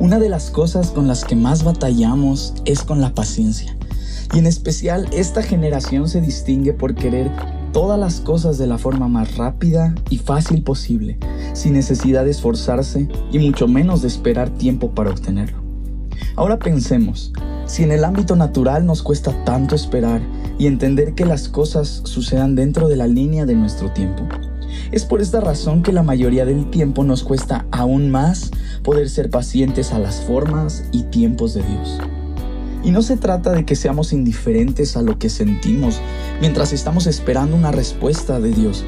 Una de las cosas con las que más batallamos es con la paciencia. Y en especial esta generación se distingue por querer todas las cosas de la forma más rápida y fácil posible, sin necesidad de esforzarse y mucho menos de esperar tiempo para obtenerlo. Ahora pensemos, si en el ámbito natural nos cuesta tanto esperar y entender que las cosas sucedan dentro de la línea de nuestro tiempo, es por esta razón que la mayoría del tiempo nos cuesta aún más poder ser pacientes a las formas y tiempos de Dios. Y no se trata de que seamos indiferentes a lo que sentimos mientras estamos esperando una respuesta de Dios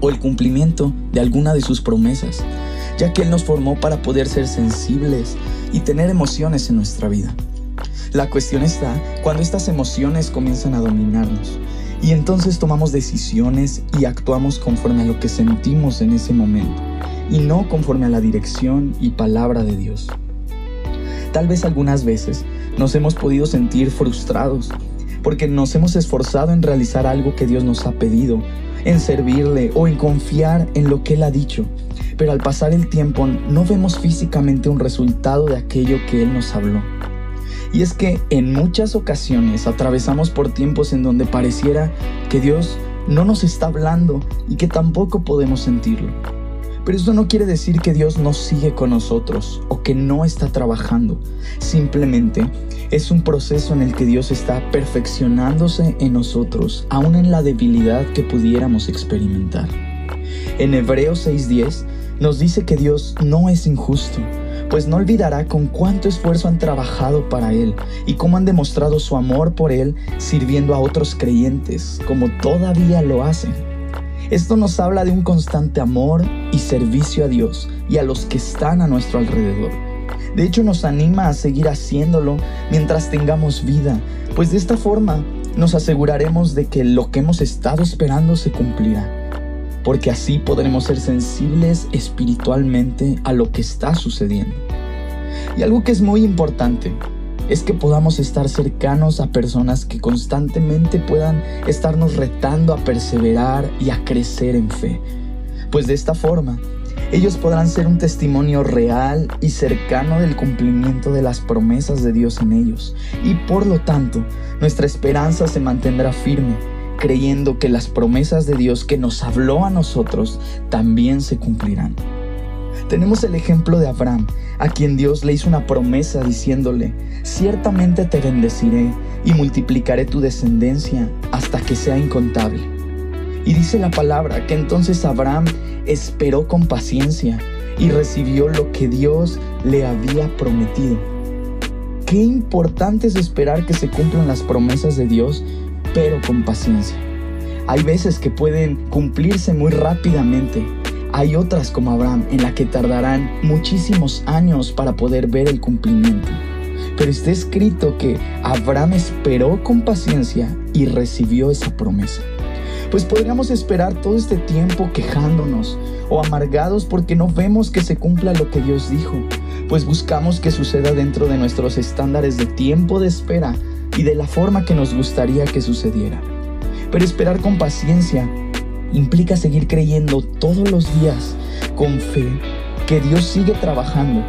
o el cumplimiento de alguna de sus promesas, ya que Él nos formó para poder ser sensibles y tener emociones en nuestra vida. La cuestión está cuando estas emociones comienzan a dominarnos y entonces tomamos decisiones y actuamos conforme a lo que sentimos en ese momento y no conforme a la dirección y palabra de Dios. Tal vez algunas veces nos hemos podido sentir frustrados porque nos hemos esforzado en realizar algo que Dios nos ha pedido, en servirle o en confiar en lo que Él ha dicho. Pero al pasar el tiempo no vemos físicamente un resultado de aquello que Él nos habló. Y es que en muchas ocasiones atravesamos por tiempos en donde pareciera que Dios no nos está hablando y que tampoco podemos sentirlo. Pero eso no quiere decir que Dios no sigue con nosotros o que no está trabajando. Simplemente es un proceso en el que Dios está perfeccionándose en nosotros, aún en la debilidad que pudiéramos experimentar. En Hebreos 6:10 nos dice que Dios no es injusto, pues no olvidará con cuánto esfuerzo han trabajado para Él y cómo han demostrado su amor por Él sirviendo a otros creyentes, como todavía lo hacen. Esto nos habla de un constante amor y servicio a Dios y a los que están a nuestro alrededor. De hecho, nos anima a seguir haciéndolo mientras tengamos vida, pues de esta forma nos aseguraremos de que lo que hemos estado esperando se cumplirá, porque así podremos ser sensibles espiritualmente a lo que está sucediendo. Y algo que es muy importante es que podamos estar cercanos a personas que constantemente puedan estarnos retando a perseverar y a crecer en fe. Pues de esta forma, ellos podrán ser un testimonio real y cercano del cumplimiento de las promesas de Dios en ellos. Y por lo tanto, nuestra esperanza se mantendrá firme, creyendo que las promesas de Dios que nos habló a nosotros también se cumplirán. Tenemos el ejemplo de Abraham, a quien Dios le hizo una promesa diciéndole, ciertamente te bendeciré y multiplicaré tu descendencia hasta que sea incontable. Y dice la palabra que entonces Abraham esperó con paciencia y recibió lo que Dios le había prometido. Qué importante es esperar que se cumplan las promesas de Dios, pero con paciencia. Hay veces que pueden cumplirse muy rápidamente, hay otras como Abraham en la que tardarán muchísimos años para poder ver el cumplimiento. Pero está escrito que Abraham esperó con paciencia y recibió esa promesa. Pues podríamos esperar todo este tiempo quejándonos o amargados porque no vemos que se cumpla lo que Dios dijo, pues buscamos que suceda dentro de nuestros estándares de tiempo de espera y de la forma que nos gustaría que sucediera. Pero esperar con paciencia implica seguir creyendo todos los días con fe que Dios sigue trabajando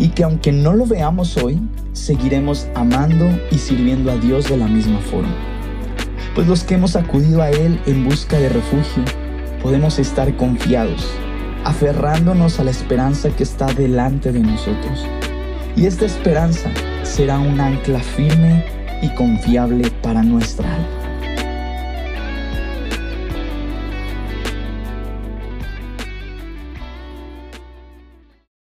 y que aunque no lo veamos hoy, seguiremos amando y sirviendo a Dios de la misma forma. Pues los que hemos acudido a Él en busca de refugio, podemos estar confiados, aferrándonos a la esperanza que está delante de nosotros. Y esta esperanza será un ancla firme y confiable para nuestra alma.